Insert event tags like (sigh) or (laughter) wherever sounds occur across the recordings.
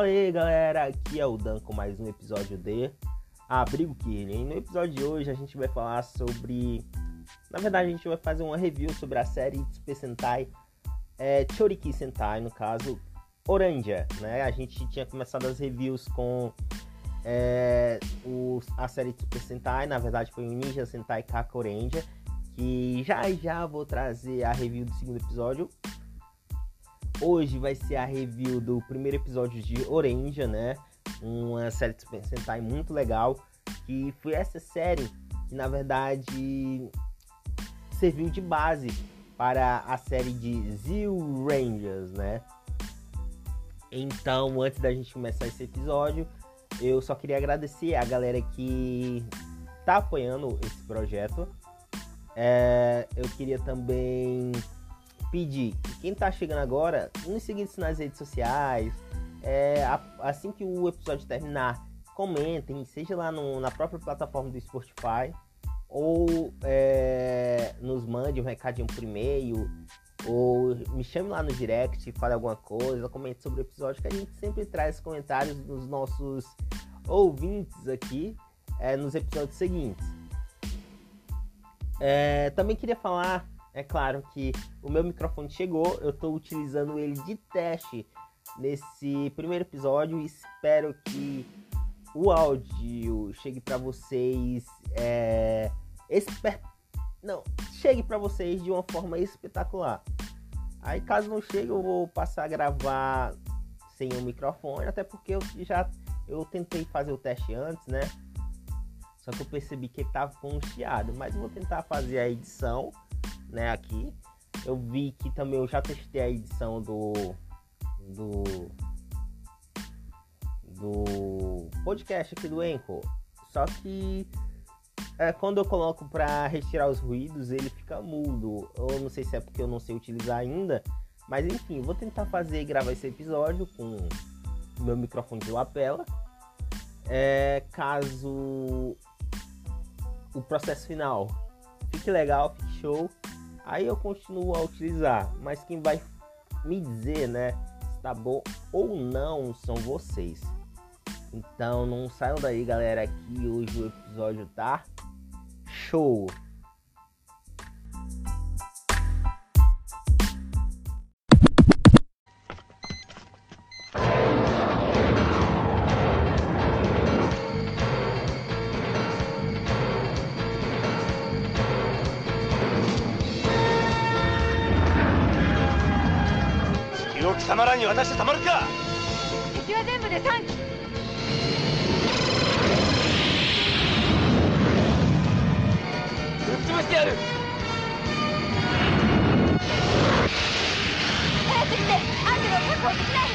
Fala aí galera, aqui é o Dan com mais um episódio de Abrigo Kirlen. No episódio de hoje a gente vai falar sobre. Na verdade, a gente vai fazer uma review sobre a série Super Sentai, é, Choriki Sentai, no caso, Oranja. Né? A gente tinha começado as reviews com é, o, a série Super Sentai, na verdade foi o Ninja Sentai Kakorenja, que já já vou trazer a review do segundo episódio. Hoje vai ser a review do primeiro episódio de Orange, né? Uma série de Super Sentai muito legal. Que foi essa série que, na verdade, serviu de base para a série de Zero Rangers, né? Então, antes da gente começar esse episódio, eu só queria agradecer a galera que tá apoiando esse projeto. É, eu queria também pedir que quem tá chegando agora, nos seguir nas redes sociais. É, assim que o episódio terminar, comentem, seja lá no, na própria plataforma do Spotify, ou é, nos mande um recadinho por e-mail, ou me chame lá no direct, fale alguma coisa, comente sobre o episódio, que a gente sempre traz comentários dos nossos ouvintes aqui é, nos episódios seguintes. É, também queria falar é claro que o meu microfone chegou, eu estou utilizando ele de teste nesse primeiro episódio. Espero que o áudio chegue para vocês, é, esper... não, chegue para vocês de uma forma espetacular. Aí caso não chegue, eu vou passar a gravar sem o microfone, até porque eu já eu tentei fazer o teste antes, né? Só que eu percebi que ele estava com um chiado, mas eu vou tentar fazer a edição né, aqui. Eu vi que também eu já testei a edição do do do podcast aqui do Enco. Só que é, quando eu coloco para retirar os ruídos, ele fica mudo. Eu não sei se é porque eu não sei utilizar ainda, mas enfim, vou tentar fazer gravar esse episódio com meu microfone de lapela. É, caso o processo final fique legal, fique show, aí eu continuo a utilizar. Mas quem vai me dizer, né, se tá bom ou não são vocês. Então não saiam daí, galera, que hoje o episódio tá show. 貴様らに渡してたまるか。敵は全部で3機ぶっ潰してやる。早すぎてアングルを確保できない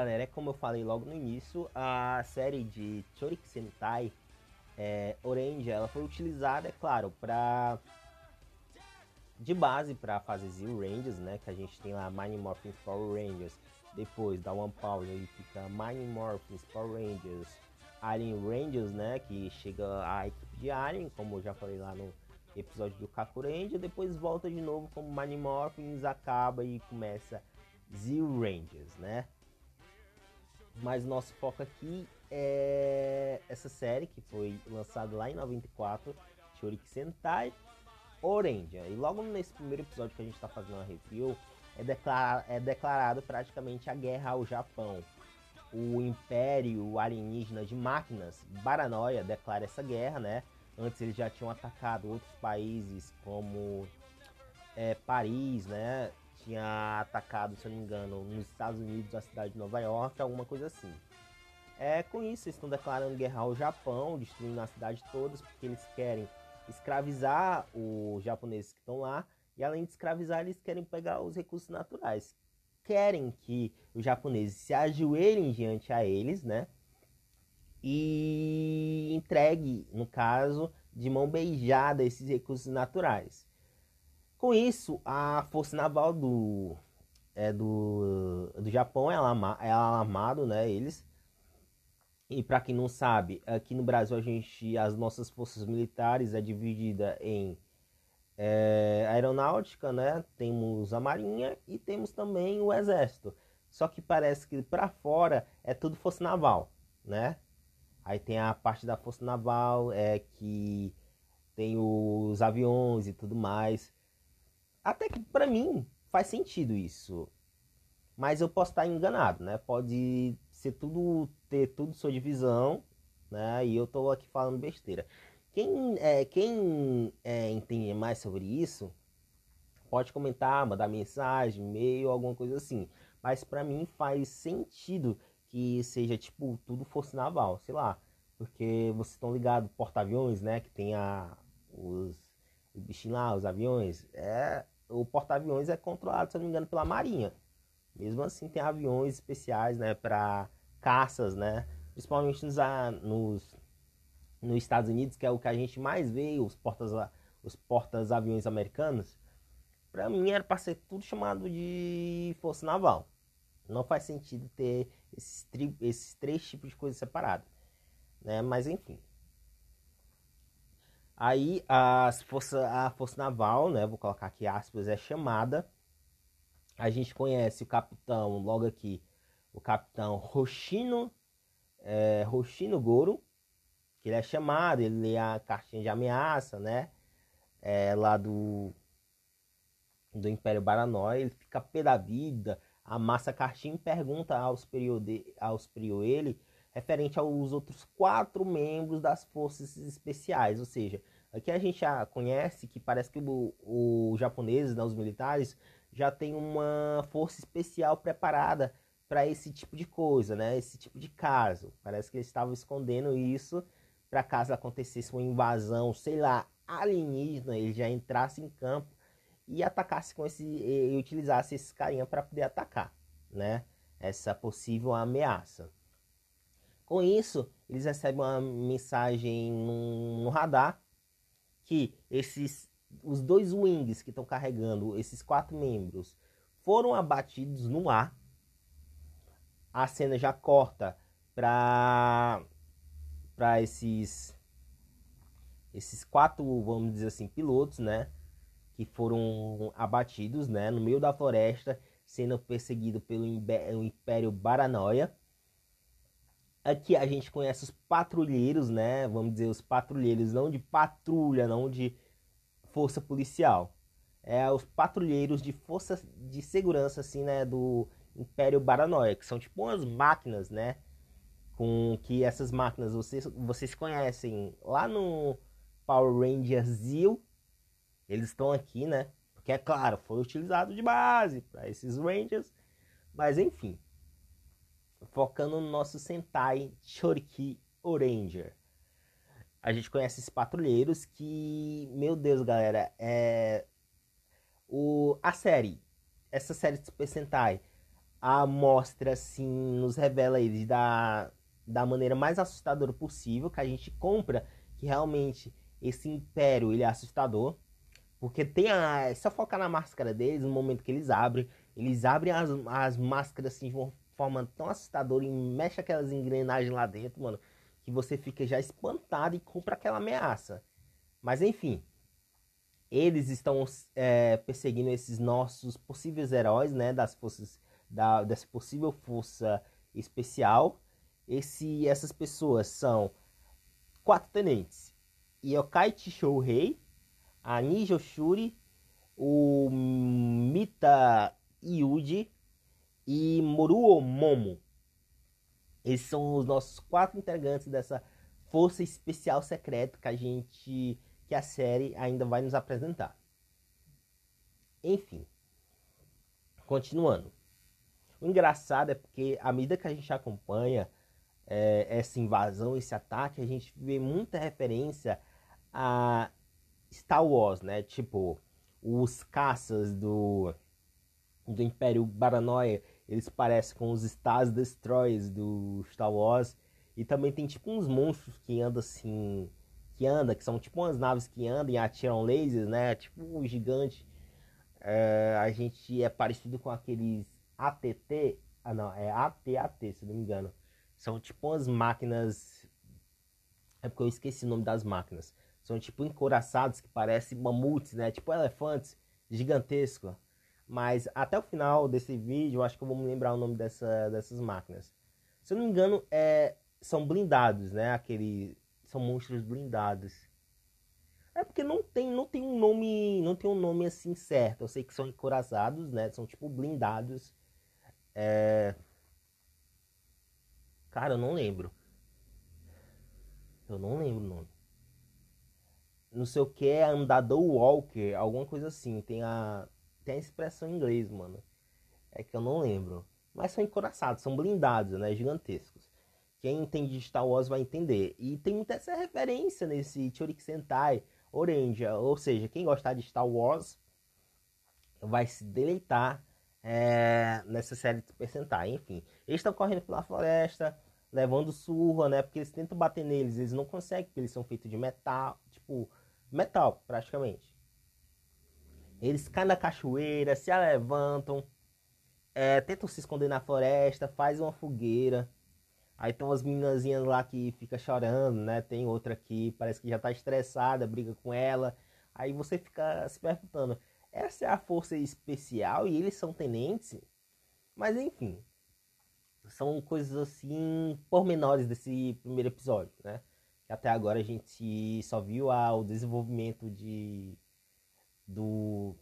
galera, é como eu falei logo no início, a série de Chorik Sentai é, Orange, ela foi utilizada, é claro, para de base para fazer Zero Rangers, né? Que a gente tem lá Mighty Morphin Power Rangers. Depois dá One Power, aí fica Mighty Morphin Power Rangers, Alien Rangers, né? Que chega a equipe de Alien, como eu já falei lá no episódio do Kaku Ranger. Depois volta de novo como Mighty Morphins, acaba e começa Zero Rangers, né? Mas nosso foco aqui é essa série que foi lançada lá em 94, Shuriki Sentai Orange. E logo nesse primeiro episódio que a gente está fazendo a review, é, declara é declarado praticamente a guerra ao Japão. O Império Alienígena de Máquinas, Baranoia, declara essa guerra, né? Antes eles já tinham atacado outros países como é, Paris, né? Tinha atacado, se eu não me engano, nos Estados Unidos, a cidade de Nova York, alguma coisa assim. É, com isso, eles estão declarando guerra ao Japão, destruindo a cidade toda, porque eles querem escravizar os japoneses que estão lá, e além de escravizar, eles querem pegar os recursos naturais. Querem que os japoneses se ajoelhem diante a eles, né? E entregue, no caso, de mão beijada esses recursos naturais. Com isso, a força naval do é do, do Japão é alarmado, né? Eles e para quem não sabe, aqui no Brasil a gente, as nossas forças militares é dividida em é, aeronáutica, né? Temos a marinha e temos também o exército. Só que parece que para fora é tudo força naval, né? Aí tem a parte da força naval é que tem os aviões e tudo mais. Até que para mim faz sentido isso. Mas eu posso estar enganado, né? Pode ser tudo ter tudo sua divisão, né? E eu tô aqui falando besteira. Quem, é, quem é, entende mais sobre isso, pode comentar, mandar mensagem, e-mail, alguma coisa assim. Mas para mim faz sentido que seja tipo tudo força naval, sei lá. Porque vocês estão ligados, porta-aviões, né? Que tem a, os, os bichinhos lá, os aviões. É, o porta-aviões é controlado, se não me engano, pela Marinha. Mesmo assim, tem aviões especiais, né, para caças, né, principalmente nos, nos, nos Estados Unidos, que é o que a gente mais vê, os portas os portas aviões americanos. Para mim era para ser tudo chamado de força naval. Não faz sentido ter esses, esses três tipos de coisas separadas, né? Mas enfim. Aí as força, a força naval, né? Vou colocar aqui aspas, é chamada a gente conhece o capitão, logo aqui, o capitão Roshino, é, Roshino Goro, que ele é chamado, ele lê a cartinha de ameaça, né? É, lá do, do Império Baranói, ele fica pé da vida, amassa a cartinha e pergunta ao superior, de, ao superior ele, referente aos outros quatro membros das forças especiais, ou seja, aqui a gente já conhece que parece que os japoneses, né, os militares, já tem uma força especial preparada para esse tipo de coisa, né? Esse tipo de caso. Parece que eles estavam escondendo isso para caso acontecesse uma invasão, sei lá, alienígena, ele já entrasse em campo e atacasse com esse e utilizasse esse carinha para poder atacar, né? Essa possível ameaça. Com isso, eles recebem uma mensagem no radar que esses os dois wings que estão carregando esses quatro membros foram abatidos no ar. A cena já corta para para esses esses quatro, vamos dizer assim, pilotos, né, que foram abatidos, né, no meio da floresta, sendo perseguido pelo Império Baranoia. Aqui a gente conhece os patrulheiros, né, vamos dizer os patrulheiros não de patrulha, não de força policial. É os patrulheiros de força de segurança, assim, né, do Império Baranoia, que são tipo umas máquinas, né, com que essas máquinas vocês, vocês conhecem lá no Power Rangers Zeo, eles estão aqui, né, porque é claro, foi utilizado de base para esses Rangers, mas enfim, focando no nosso Sentai Choriki Oranger. A gente conhece esses patrulheiros que, meu Deus, galera, é o a série, essa série de Super Sentai, a mostra assim nos revela eles da da maneira mais assustadora possível, que a gente compra que realmente esse império ele é assustador, porque tem a é só focar na máscara deles, no momento que eles abrem, eles abrem as, as máscaras assim forma tão assustadora e mexe aquelas engrenagens lá dentro, mano que você fica já espantado e compra aquela ameaça. Mas enfim, eles estão é, perseguindo esses nossos possíveis heróis, né, das forças da dessa possível força especial. Esse, essas pessoas são quatro tenentes: Yokai Rei, a Nijo o Mita Yuji e Moruo Momo. Esses são os nossos quatro integrantes dessa força especial secreta que a gente que a série ainda vai nos apresentar. Enfim, continuando. O engraçado é porque à medida que a gente acompanha é, essa invasão, esse ataque, a gente vê muita referência a Star Wars, né? Tipo, os caças do, do Império Baranoia eles parecem com os Stars Destroyers do Star Wars. E também tem tipo uns monstros que andam assim. Que anda, que são tipo umas naves que andam e atiram lasers, né? Tipo um gigante. É, a gente é parecido com aqueles ATT, ah não, é ATAT, se não me engano. São tipo umas máquinas, é porque eu esqueci o nome das máquinas. São tipo encoraçados que parecem mamutes, né? Tipo elefantes gigantescos. Mas até o final desse vídeo, eu acho que eu vou me lembrar o nome dessa, dessas máquinas. Se eu não me engano, é, são blindados, né? Aquele, são monstros blindados. É porque não tem, não tem um nome, não tem um nome assim certo. Eu sei que são encoraçados, né? São tipo blindados. É... Cara, eu não lembro. Eu não lembro o nome. Não sei o que é andador walker, alguma coisa assim. Tem a tem a expressão em inglês, mano. É que eu não lembro. Mas são encoraçados, são blindados, né? Gigantescos. Quem entende de Star Wars vai entender. E tem muita essa referência nesse Chorik Sentai Orange. Ou seja, quem gostar de Star Wars vai se deleitar é, nessa série de Super Sentai. Enfim, eles estão correndo pela floresta, levando surra, né? Porque eles tentam bater neles, eles não conseguem, porque eles são feitos de metal, tipo, metal, praticamente. Eles caem na cachoeira, se levantam, é, tentam se esconder na floresta, faz uma fogueira. Aí tem umas meninazinhas lá que fica chorando, né? Tem outra que parece que já tá estressada, briga com ela. Aí você fica se perguntando, essa é a força especial e eles são tenentes? Mas enfim, são coisas assim, pormenores desse primeiro episódio, né? Até agora a gente só viu ah, o desenvolvimento de do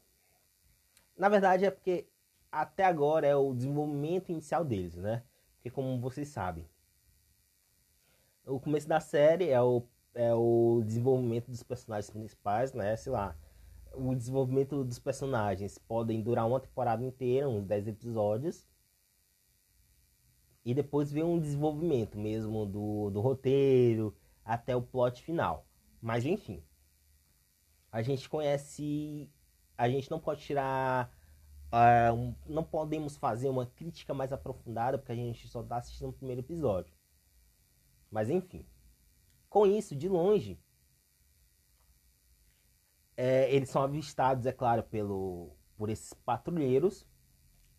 na verdade é porque até agora é o desenvolvimento inicial deles, né? Porque como vocês sabem, o começo da série é o, é o desenvolvimento dos personagens principais, né? Sei lá, o desenvolvimento dos personagens podem durar uma temporada inteira, uns 10 episódios. E depois vem um desenvolvimento mesmo do, do roteiro até o plot final. Mas enfim, a gente conhece. A gente não pode tirar. Uh, um, não podemos fazer uma crítica mais aprofundada porque a gente só está assistindo o primeiro episódio. Mas enfim. Com isso, de longe, é, eles são avistados, é claro, pelo, por esses patrulheiros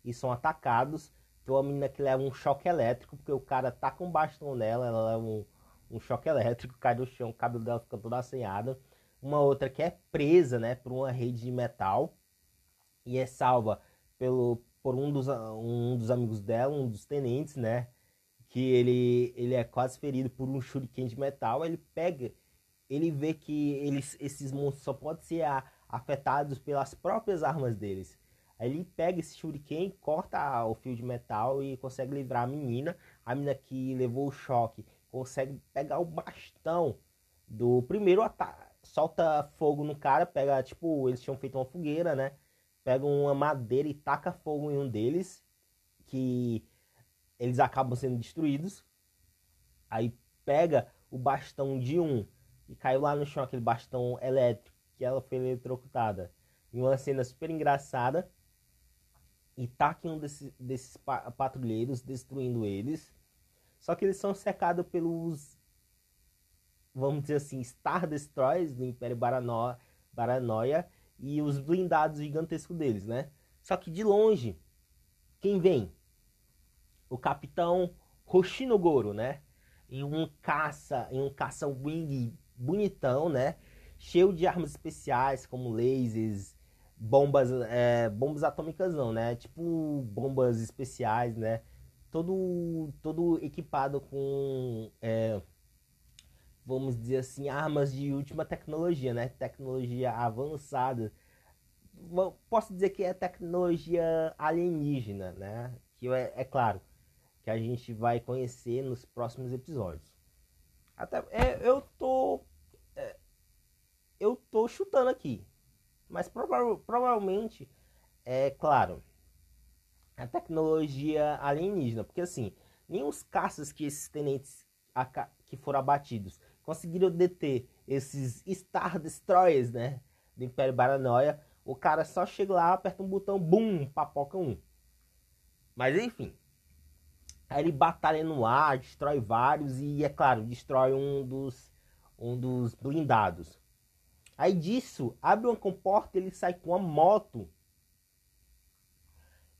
e são atacados. Uma menina que leva um choque elétrico, porque o cara tá com um bastão nela, ela leva um, um choque elétrico, cai no chão, o cabelo dela fica todo assanhado uma outra que é presa, né, por uma rede de metal e é salva pelo por um dos, um dos amigos dela, um dos tenentes, né, que ele ele é quase ferido por um shuriken de metal, ele pega, ele vê que eles esses monstros só podem ser a, afetados pelas próprias armas deles. Aí ele pega esse shuriken, corta o fio de metal e consegue livrar a menina. A menina que levou o choque consegue pegar o bastão do primeiro ataque solta fogo no cara, pega, tipo, eles tinham feito uma fogueira, né? Pega uma madeira e taca fogo em um deles, que eles acabam sendo destruídos. Aí pega o bastão de um e caiu lá no chão aquele bastão elétrico, que ela foi eletrocutada. Em uma cena super engraçada. E taca em um desses, desses patrulheiros, destruindo eles. Só que eles são cercados pelos vamos dizer assim, Star Destroyers do Império Baranoia, Baranoia e os blindados gigantescos deles, né? Só que de longe, quem vem? O Capitão Hoshinogoro, né? Em um caça, em um caça wing bonitão, né? Cheio de armas especiais como lasers, bombas, é, bombas atômicas não, né? Tipo bombas especiais, né? Todo, todo equipado com é, vamos dizer assim, armas de última tecnologia, né? Tecnologia avançada. Posso dizer que é tecnologia alienígena, né? Que é, é claro que a gente vai conhecer nos próximos episódios. Até é, eu tô é, eu tô chutando aqui, mas prova provavelmente é claro a tecnologia alienígena, porque assim nem os caças que esses tenentes que foram abatidos conseguiram deter esses Star Destroyers, né? Do Império Baranoia. O cara só chega lá, aperta um botão, bum, papoca um. Mas enfim. Aí ele batalha no ar, destrói vários e, é claro, destrói um dos, um dos blindados. Aí disso, abre uma comporta ele sai com uma moto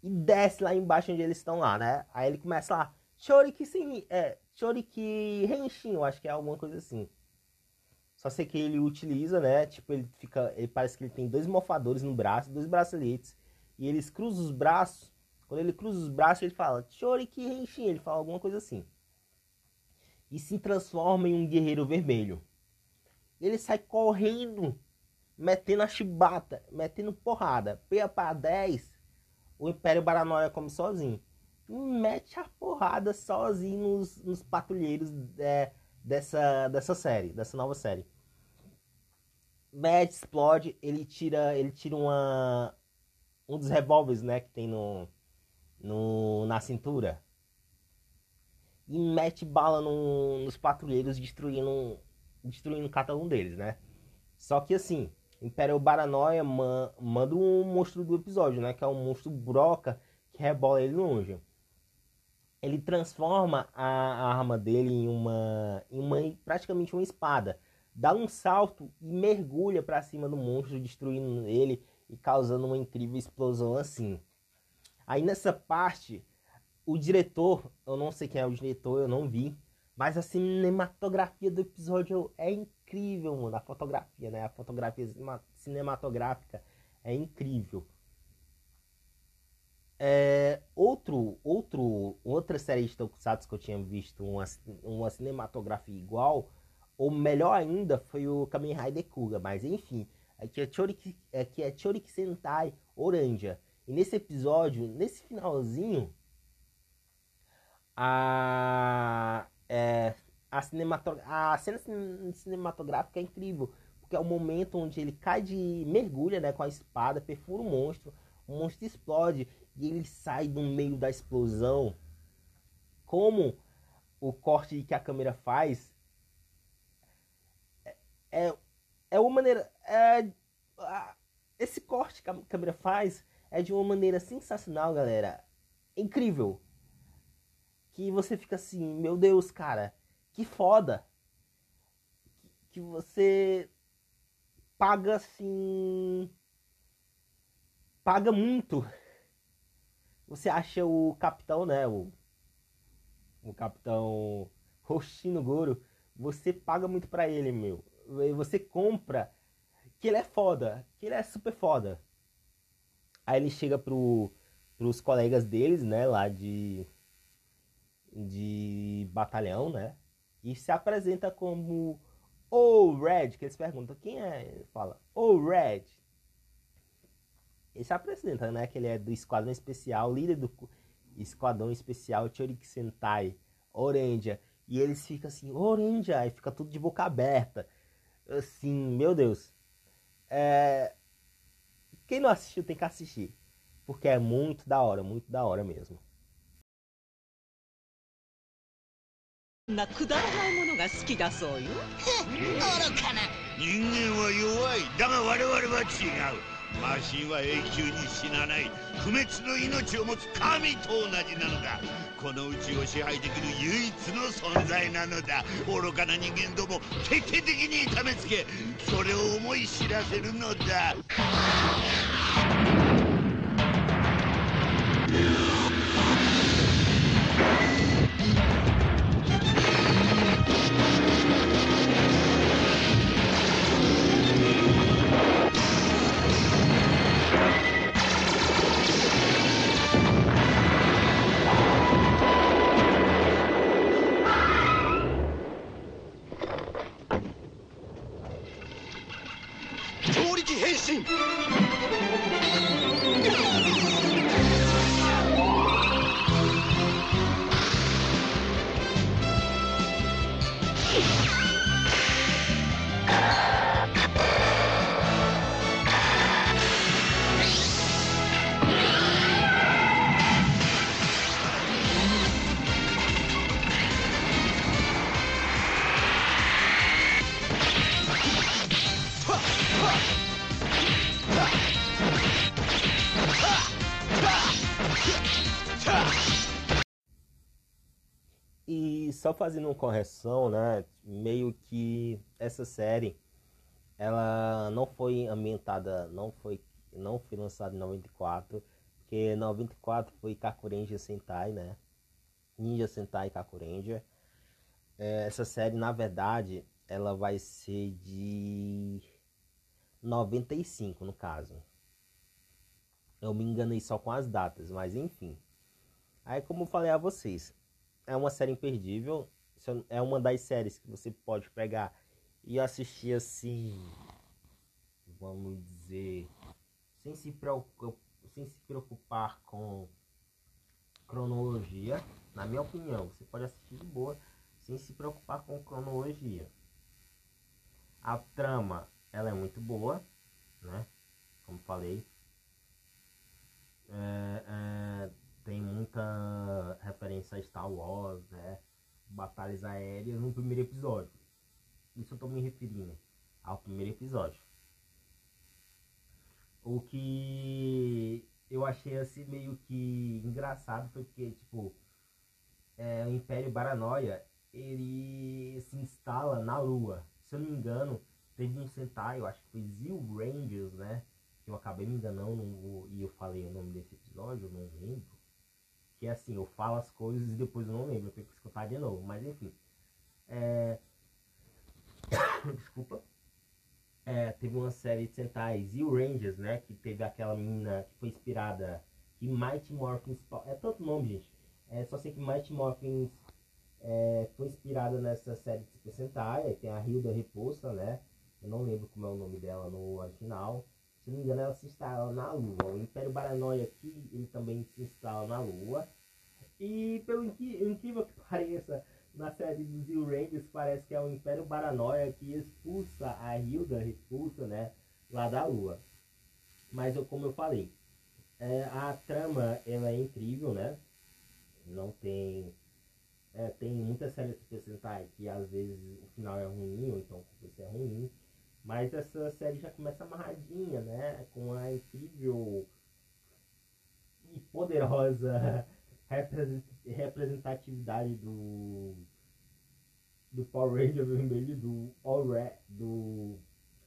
e desce lá embaixo onde eles estão lá, né? Aí ele começa lá, Choriki sim, é, Choriki Henshin, eu acho que é alguma coisa assim. Só sei que ele utiliza, né? Tipo, ele fica. Ele parece que ele tem dois mofadores no braço, dois braceletes. E eles cruzam os braços. Quando ele cruza os braços, ele fala Choriki Henshin, ele fala alguma coisa assim. E se transforma em um guerreiro vermelho. Ele sai correndo, metendo a chibata, metendo porrada. Peia para 10, o Império Baranoia come sozinho. Mete a porrada sozinho nos, nos patrulheiros é, dessa, dessa série, dessa nova série. Matt explode, ele tira, ele tira uma, um dos revólveres, né, que tem no, no, na cintura. E mete bala no, nos patrulheiros, destruindo, destruindo cada um deles, né? Só que assim, Império Baranoia man, manda um monstro do episódio, né? Que é um monstro broca que rebola ele longe. Ele transforma a, arma dele em uma, em uma praticamente uma espada. Dá um salto e mergulha para cima do monstro, destruindo ele e causando uma incrível explosão assim. Aí nessa parte, o diretor, eu não sei quem é o diretor, eu não vi, mas a cinematografia do episódio é incrível, mano. A fotografia, né? A fotografia cinematográfica é incrível. É, outro, outro, outra série de Tokusatsu que eu tinha visto uma, uma cinematografia igual, ou melhor ainda, foi o Kamen Rider Kuga, mas enfim, aqui é Choriki, aqui é Choriki Sentai Oranja. E nesse episódio, nesse finalzinho, a, é, a, cinematog a cena cinematográfica é incrível, porque é o momento onde ele cai de mergulha né, com a espada, perfura o monstro, o monstro explode e ele sai do meio da explosão. Como o corte que a câmera faz é, é, uma maneira. É, esse corte que a câmera faz é de uma maneira sensacional, galera. Incrível. Que você fica assim, meu Deus, cara, que foda. Que você paga assim. Paga muito você acha o capitão, né? O, o capitão Hoshino Goro. Você paga muito pra ele, meu. Você compra que ele é foda. Que ele é super foda. Aí ele chega pro, pros colegas deles, né? Lá de. De batalhão, né? E se apresenta como o Red, que eles perguntam quem é, ele fala, o Red. Ele se apresenta, né? Que ele é do Esquadrão Especial, líder do Esquadrão Especial Chorik Sentai, Orange. E eles ficam assim, Orange, e fica tudo de boca aberta. Assim, meu Deus. É... Quem não assistiu tem que assistir. Porque é muito da hora, muito da hora mesmo. なくだらないものが好きだそうよ愚かな人間は弱いだが我々は違う マシンは永久に死なない不滅の命を持つ神と同じなのだ。この宇宙を支配できる唯一の存在なのだ。愚かな人間ども徹底的に痛めつけそれを思い知らせるのだ。Só fazendo uma correção, né? Meio que essa série ela não foi ambientada, não foi não foi lançada em 94, Porque 94 foi Kakurenja Sentai, né? Ninja Sentai Kakurenja. É, essa série, na verdade, ela vai ser de 95, no caso. Eu me enganei só com as datas, mas enfim. Aí, como eu falei a vocês, é uma série imperdível. É uma das séries que você pode pegar e assistir assim, vamos dizer, sem se preocupar, sem se preocupar com cronologia. Na minha opinião, você pode assistir de boa, sem se preocupar com cronologia. A trama, ela é muito boa, né? Como falei. É, é, tem muita referência a Star Wars, né? Batalhas aéreas no primeiro episódio. Isso eu tô me referindo ao primeiro episódio. O que eu achei assim meio que engraçado foi porque, tipo, é, o Império Baranoia ele se instala na Lua. Se eu não me engano, teve um Sentai, eu acho que foi Zil Rangers, né? Que eu acabei me enganando e eu falei o nome desse episódio, não lembro. Que assim, eu falo as coisas e depois eu não lembro, eu tenho que escutar de novo. Mas enfim. É... (coughs) Desculpa. É, teve uma série de Sentai Zil Rangers, né? Que teve aquela menina que foi inspirada. Que Mighty Morphin. É tanto nome, gente. É, só sei que Mighty Morphin é, foi inspirada nessa série de. Aí tem a Hilda Repulsa, né? Eu não lembro como é o nome dela no original. Se não me engano, ela se instala na Lua. O Império Baranoia aqui, ele também se instala na Lua. E pelo incrível que (laughs) pareça, na série dos Zil Rangers parece que é o Império Baranoia que expulsa a Hilda, expulsa, né, lá da Lua. Mas eu, como eu falei, é, a trama ela é incrível, né? Não tem é, tem muitas séries Super Sentai que às vezes o final é ruim ou então o começo é ruim. Mas essa série já começa amarradinha, né? Com a incrível e poderosa (laughs) representatividade do do Power Ranger vermelho do All Red, do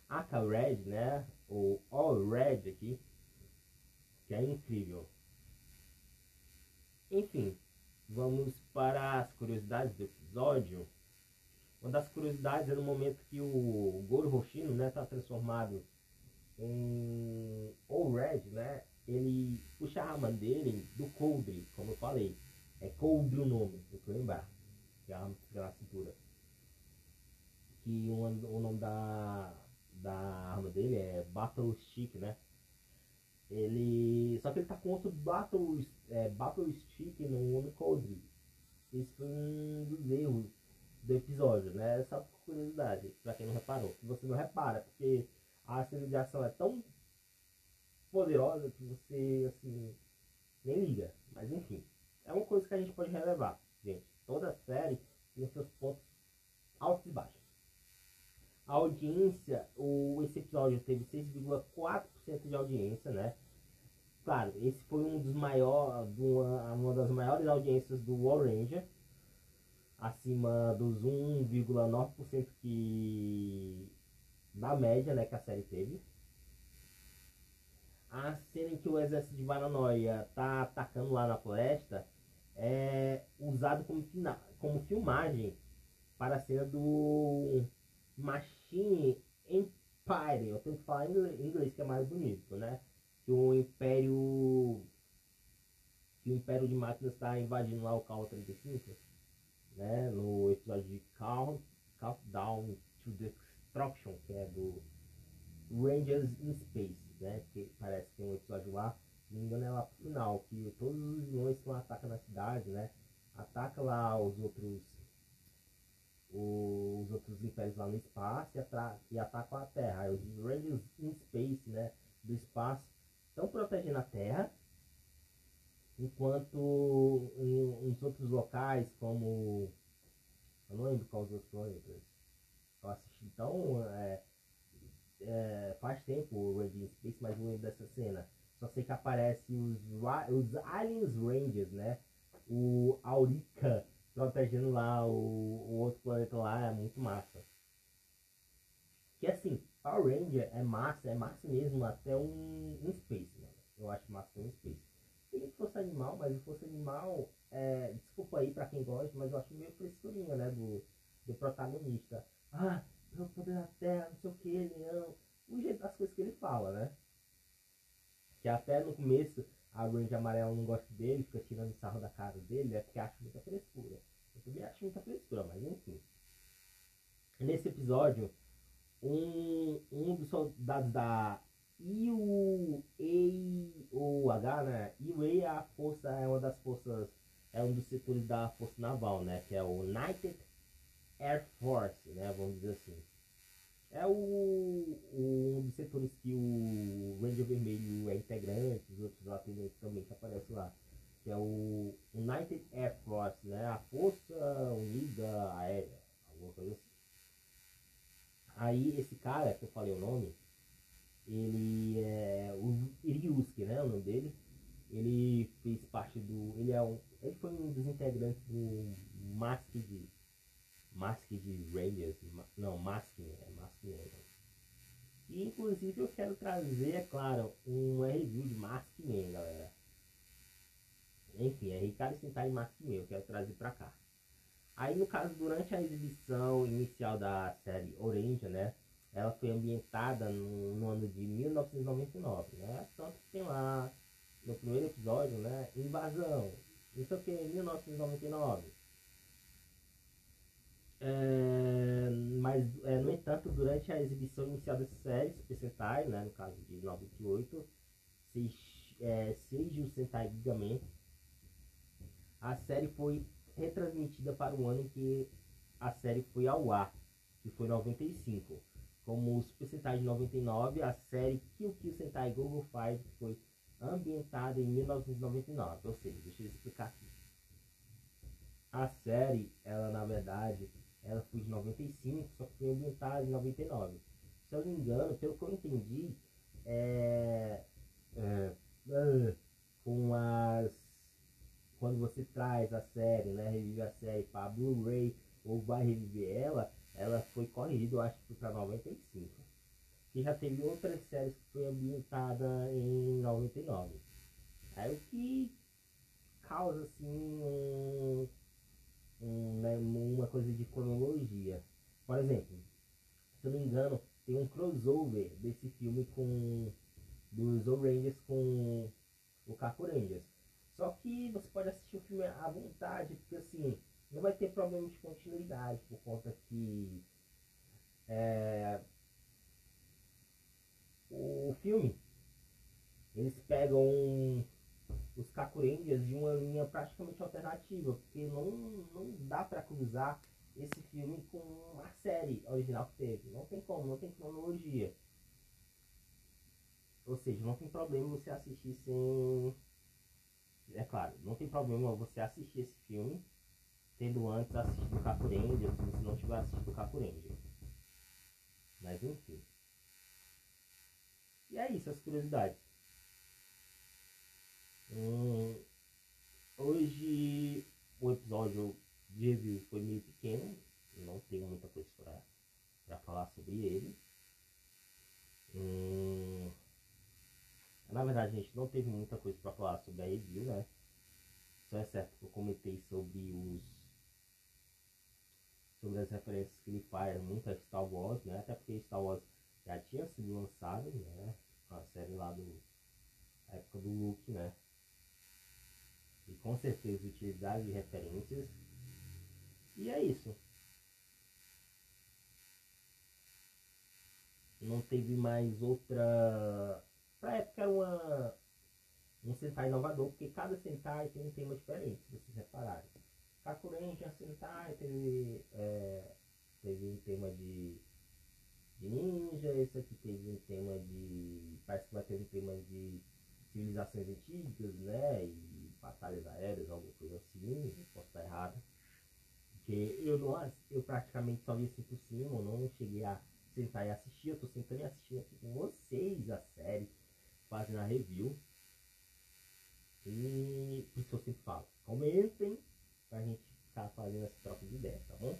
Aka Red, né? O All Red aqui, que é incrível. Enfim, vamos para as curiosidades do episódio. Uma das curiosidades é no momento que o Goro Hoshino, né, tá transformado em All Red, né? Ele a arma dele do coldre, como eu falei. É coldre o nome, tem que lembrar. Que é a arma que fica na cintura. Que o, o nome da, da arma dele é Battle Stick, né? Ele. Só que ele tá com outro Battle, é, Battle Stick no, no coldre. Esse foi um dos erros do episódio, né? Só por curiosidade, pra quem não reparou. Se você não repara, porque a cena de ação é tão poderosa que você, assim, nem liga. Mas enfim, é uma coisa que a gente pode relevar, gente. Toda série tem seus pontos altos e baixos. A audiência, o, esse episódio teve 6,4% de audiência, né? Claro, esse foi um dos maiores, uma, uma das maiores audiências do Ranger, acima dos 1,9% que da média, né, que a série teve a cena em que o exército de Baranoia tá atacando lá na floresta é usado como, como filmagem para a cena do Machine Empire. Eu tenho que falar em inglês que é mais bonito, né? Que o Império. Que o Império de Máquinas está invadindo lá o Cal 35, né? No episódio de Count, Countdown to Destruction, que é do Rangers in Space né? Que parece que tem um episódio lá, se não me engano é lá pro final, que todos os vilões que atacam na cidade, né? Ataca lá os outros os outros impérios lá no espaço e, e atacam a Terra. Os Rangers in Space, né? Do espaço estão protegendo a Terra, enquanto em, em outros locais, como eu não lembro quais outros eu assisti, então é, é, faz tempo o Ranging Space, mas não lembro dessa cena. Só sei que aparece os, os Aliens Rangers, né? O Aurica protegendo lá o, o outro planeta lá, é muito massa. Que assim, Power Ranger é massa, é massa mesmo até um, um Space, mano. Eu acho massa um Space. Tem Força Animal, mas o Força Animal, é, desculpa aí pra quem gosta, mas eu acho meio frescurinha, né, do, do protagonista. Ah, eu poder da terra, não sei o que, leão. O jeito das coisas que ele fala, né? Que até no começo a Ranger Amarela não gosta dele, fica tirando sarro da cara dele, é porque acha muita frescura. Eu também acho muita frescura, mas enfim. Nesse episódio, um, um dos soldados da IUAH, né? IUA é a força, é uma das forças, é um dos setores da Força Naval, né? Que é o United Air Force, né? Vamos dizer assim. É o, o, um dos setores que o Ranger Vermelho é integrante, os outros tem também que aparece lá. Que é o United Air Force, né? A Força Unida Aérea, alguma coisa assim. Aí esse cara, que eu falei o nome, ele é o Iriuski, né? O nome dele. Ele fez parte do. Ele é um. Ele foi um dos integrantes do Masked. Masked Rangers. Não, Masked, é Masked Rangers. E inclusive eu quero trazer, é claro, um review de Masked Man, galera. Enfim, é Ricardo Sentai Masked Man, eu quero trazer pra cá. Aí no caso, durante a exibição inicial da série Orange, né? Ela foi ambientada no, no ano de 1999, né? Tanto que tem lá no primeiro episódio, né? Invasão, não sei o que, 1999. É, mas, é, no entanto, durante a exibição inicial dessa série, Super Sentai, né, no caso de 98, é, Seiji Sentai Gigaman, a série foi retransmitida para o ano em que a série foi ao ar, que foi 95. Como o Super Sentai de 99, a série Kill Kill Sentai Google Five foi ambientada em 1999. Ou seja, deixa eu explicar aqui. A série, ela na verdade, ela foi de 95, só que foi ambientada em 99. Se eu não me engano, pelo que eu entendi, é, é, é com as quando você traz a série, né, revive a série para Blu-ray ou vai reviver ela, ela foi corrigida, eu acho que para 95. Que já teve outras séries que foi ambientada em 99. Aí o que causa assim um, um, né, uma coisa de cronologia. Por exemplo, se eu não me engano, tem um crossover desse filme com dos Rangers com o Caco Rangers. Só que você pode assistir o filme à vontade, porque assim, não vai ter problema de continuidade, por conta que é, o filme eles pegam os Kakurendias de uma linha praticamente alternativa, porque não, não dá para cruzar esse filme com a série original que teve. Não tem como, não tem cronologia. Ou seja, não tem problema você assistir sem é claro, não tem problema você assistir esse filme tendo antes assistido o Capo Ranger, se não tiver assistido o Capo Ranger. Mas enfim. E é isso, as curiosidades. Hum, hoje o episódio de review foi meio pequeno, não tenho muita coisa para falar sobre ele. Hum, na verdade, a gente não teve muita coisa para falar sobre a review, né? Só é certo que eu comentei sobre os sobre as referências que ele faz muito a Star Wars, né? Até porque Star Wars já tinha sido lançado, né? A série lá do a época do Luke, né? E com certeza utilidade de referências. E é isso. Não teve mais outra Pra época era uma, um Sentai inovador, porque cada Sentai tem um tema diferente, se vocês repararem. Kakuren tinha Sentai, teve, é, teve um tema de, de ninja, esse aqui teve um tema de. Parece que vai ter um tema de civilizações antigas, né? E batalhas aéreas, alguma coisa assim, posso estar errado. Porque eu não eu praticamente só vi assim por cima, eu não cheguei a sentar e assistir, eu tô sentando e assistindo aqui com vocês a série fazem a review. E por isso eu sempre falo, comentem pra gente ficar fazendo essa troca de ideias, tá bom?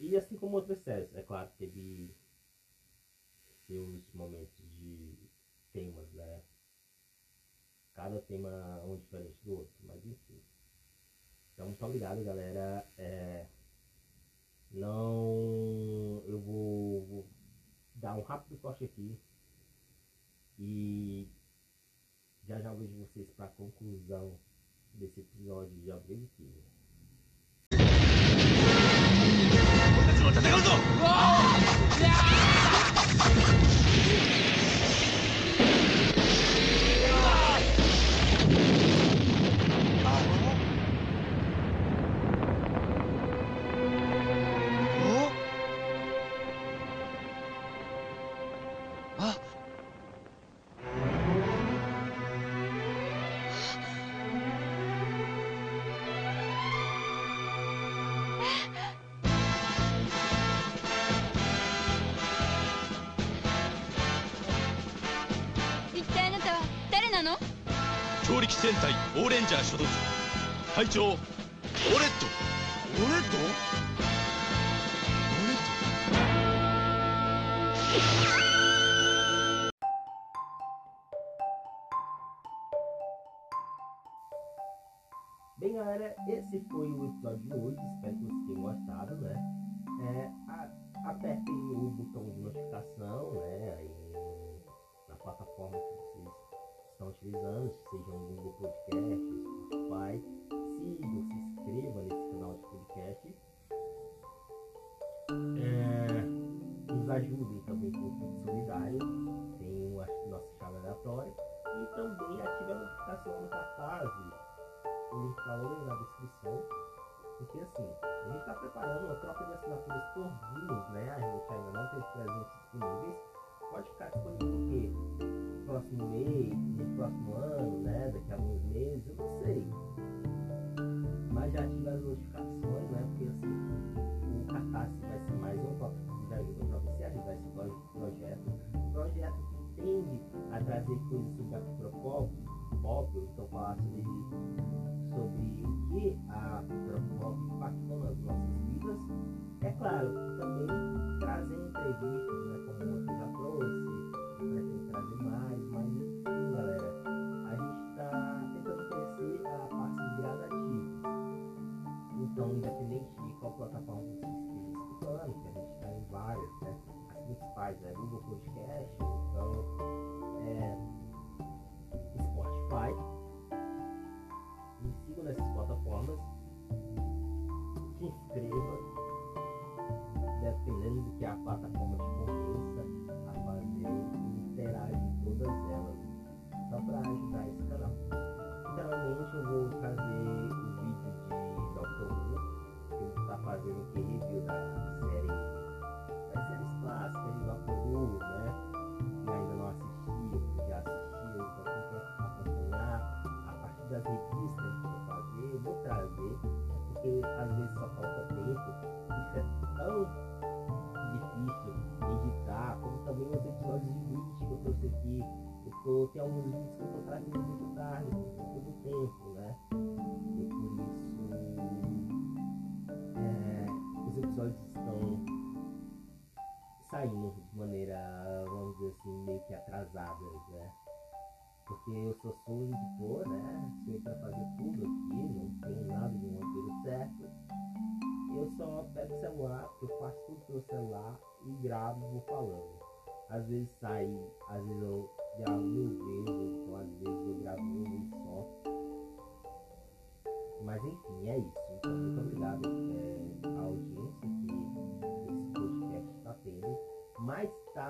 E assim como outras séries, é claro, teve seus momentos de temas, né? Cada tema um diferente do outro, mas enfim. Então, muito obrigado, galera. É, não. Eu vou, vou dar um rápido corte aqui. E já já vejo vocês para a conclusão desse episódio de Abril e Química. 戦隊オーレンジャー所属隊長オレットオレットオレットオレット Bem, galera, esse foi o episódio de hoje. Espero que vocês tenham gostado, né? É, a- apertem o botão de notificação, né? Aí na plataforma que vocês estão utilizando, seja aleatória. E também ative a notificação no Catarse o link está na descrição. Porque assim, a gente está preparando uma troca de assinaturas por vinhos, né? A gente ainda não tem presentes disponíveis. Pode ficar disponível? No próximo mês, no próximo ano, né? Daqui a alguns meses, eu não sei. Mas já ative as notificações, né? Porque assim, o Catarse vai ser mais uma plataforma de ajuda para você ajudar esse pro- projeto. Projeto tende a trazer coisas sobre a cultura pop, pop, ou então falar sobre sobre o que a cultura pop impactou nas nossas vidas. É claro, também trazer entrevistas, né, como você já trouxe, pretendo trazer mais, mas enfim, galera, a gente está tentando crescer a parte de gradativos. Então, independente de qual plataforma você esteja escutando, que a gente está em várias, né, as principais, né, Google Podcast, dependendo do que a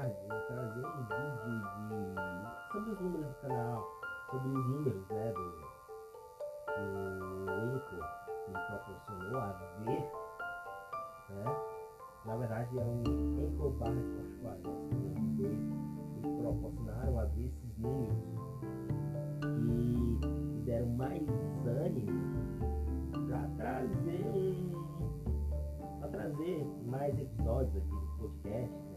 Eu trazer um vídeo de sobre os números do canal, sobre os números né, do, Anchor que me proporcionou a ver, né? Na verdade é um Anchor barra Spotify, né? Dois me proporcionaram a ver esses números que me deram mais ânimo para trazer para trazer mais episódios aqui do podcast,